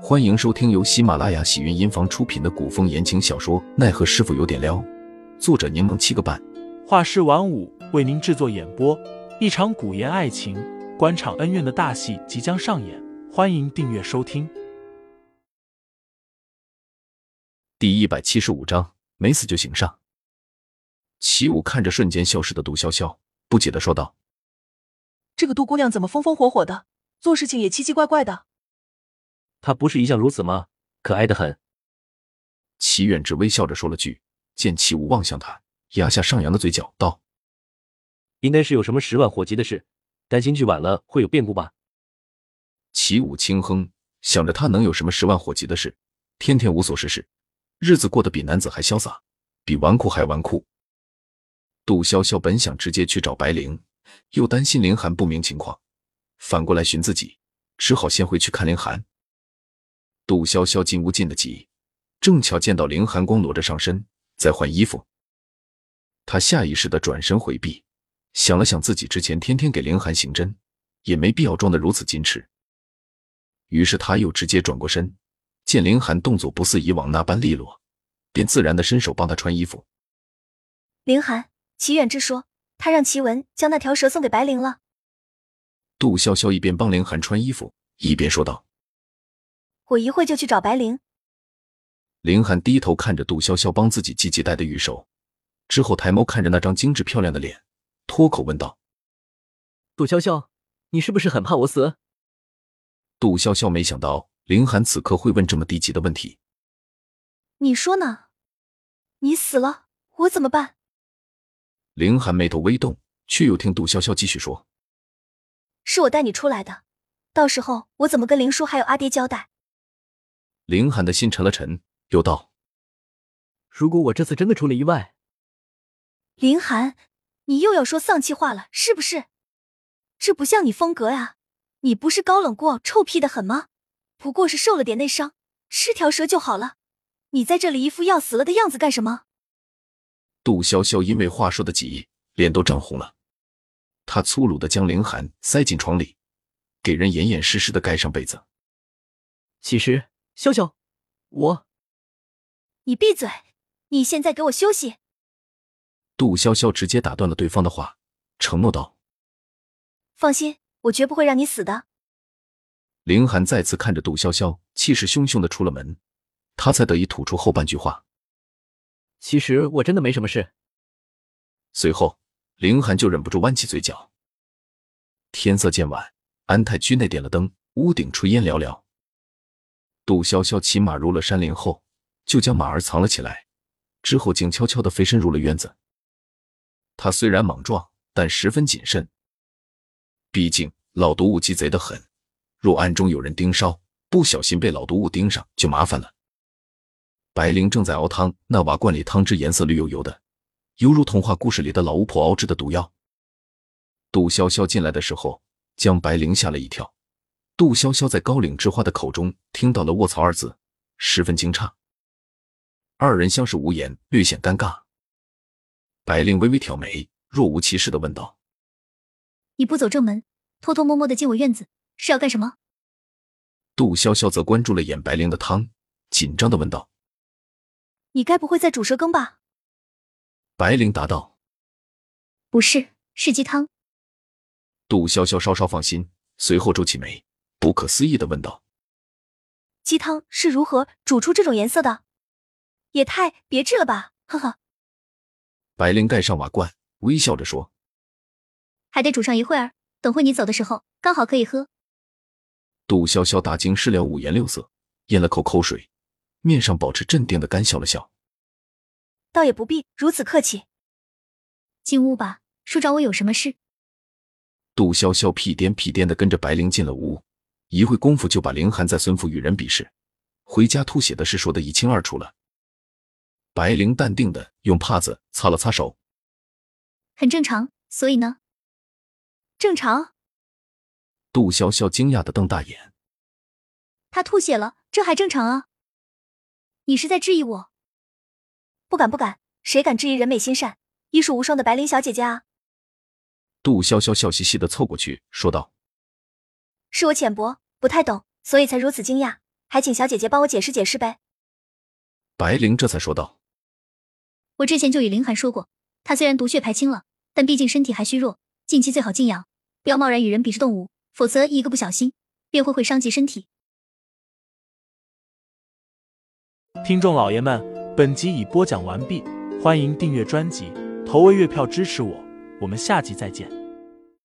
欢迎收听由喜马拉雅喜云音房出品的古风言情小说《奈何师傅有点撩》，作者柠檬七个半，画师晚舞为您制作演播。一场古言爱情、官场恩怨的大戏即将上演，欢迎订阅收听。第一百七十五章，没死就行上。齐武看着瞬间消失的杜潇潇，不解的说道：“这个杜姑娘怎么风风火火的，做事情也奇奇怪怪的？”她不是一向如此吗？可爱的很。齐远志微笑着说了句，见齐武望向他，压下上扬的嘴角，道：“应该是有什么十万火急的事，担心去晚了会有变故吧？”齐武轻哼，想着他能有什么十万火急的事？天天无所事事，日子过得比男子还潇洒，比纨绔还纨绔。杜潇潇本想直接去找白灵，又担心凌寒不明情况，反过来寻自己，只好先回去看凌寒。杜潇潇进屋进得急，正巧见到凌寒光裸着上身在换衣服，他下意识的转身回避，想了想自己之前天天给凌寒行针，也没必要装得如此矜持，于是他又直接转过身，见凌寒动作不似以往那般利落，便自然的伸手帮他穿衣服。凌寒，齐远之说他让齐文将那条蛇送给白灵了。杜潇潇一边帮凌寒穿衣服，一边说道。我一会就去找白灵。林寒低头看着杜潇潇帮自己系系带的玉手，之后抬眸看着那张精致漂亮的脸，脱口问道：“杜潇潇，你是不是很怕我死？”杜潇潇没想到林寒此刻会问这么低级的问题。你说呢？你死了，我怎么办？林寒眉头微动，却又听杜潇潇继续说：“是我带你出来的，到时候我怎么跟林叔还有阿爹交代？”凌寒的心沉了沉，又道：“如果我这次真的出了意外，林寒，你又要说丧气话了，是不是？这不像你风格呀！你不是高冷过、臭屁的很吗？不过是受了点内伤，吃条蛇就好了。你在这里一副要死了的样子干什么？”杜潇潇因为话说的急，脸都涨红了。他粗鲁的将林寒塞进床里，给人严严实实的盖上被子。其实。潇潇，我，你闭嘴！你现在给我休息。杜潇潇直接打断了对方的话，承诺道：“放心，我绝不会让你死的。”凌寒再次看着杜潇潇，气势汹汹的出了门，他才得以吐出后半句话：“其实我真的没什么事。”随后，凌寒就忍不住弯起嘴角。天色渐晚，安泰居内点了灯，屋顶炊烟袅袅。杜潇潇骑马入了山林后，就将马儿藏了起来，之后静悄悄的飞身入了院子。他虽然莽撞，但十分谨慎。毕竟老毒物鸡贼得很，若暗中有人盯梢，不小心被老毒物盯上，就麻烦了。白灵正在熬汤，那瓦罐里汤汁颜色绿油油的，犹如童话故事里的老巫婆熬制的毒药。杜潇潇进来的时候，将白灵吓了一跳。杜潇潇在高岭之花的口中听到了“卧槽”二字，十分惊诧。二人相视无言，略显尴尬。白灵微微挑眉，若无其事的问道：“你不走正门，偷偷摸摸的进我院子，是要干什么？”杜潇潇则关注了眼白灵的汤，紧张的问道：“你该不会在煮蛇羹吧？”白灵答道：“不是，是鸡汤。”杜潇潇稍稍放心，随后皱起眉。不可思议的问道：“鸡汤是如何煮出这种颜色的？也太别致了吧！”呵呵。白灵盖上瓦罐，微笑着说：“还得煮上一会儿，等会你走的时候，刚好可以喝。”杜潇潇大惊失了，五颜六色，咽了口口水，面上保持镇定的干笑了笑：“倒也不必如此客气。进屋吧，叔找我有什么事？”杜潇潇屁颠屁颠的跟着白灵进了屋。一会功夫就把凌寒在孙府与人比试、回家吐血的事说得一清二楚了。白灵淡定的用帕子擦了擦手，很正常。所以呢？正常。杜潇潇惊讶的瞪大眼，他吐血了，这还正常啊？你是在质疑我？不敢不敢，谁敢质疑人美心善、医术无双的白灵小姐姐啊？杜潇潇笑嘻嘻的凑过去说道。是我浅薄，不太懂，所以才如此惊讶。还请小姐姐帮我解释解释呗。白灵这才说道：“我之前就与林寒说过，他虽然毒血排清了，但毕竟身体还虚弱，近期最好静养，不要贸然与人比试动武，否则一个不小心便会会伤及身体。”听众老爷们，本集已播讲完毕，欢迎订阅专辑，投喂月票支持我，我们下集再见。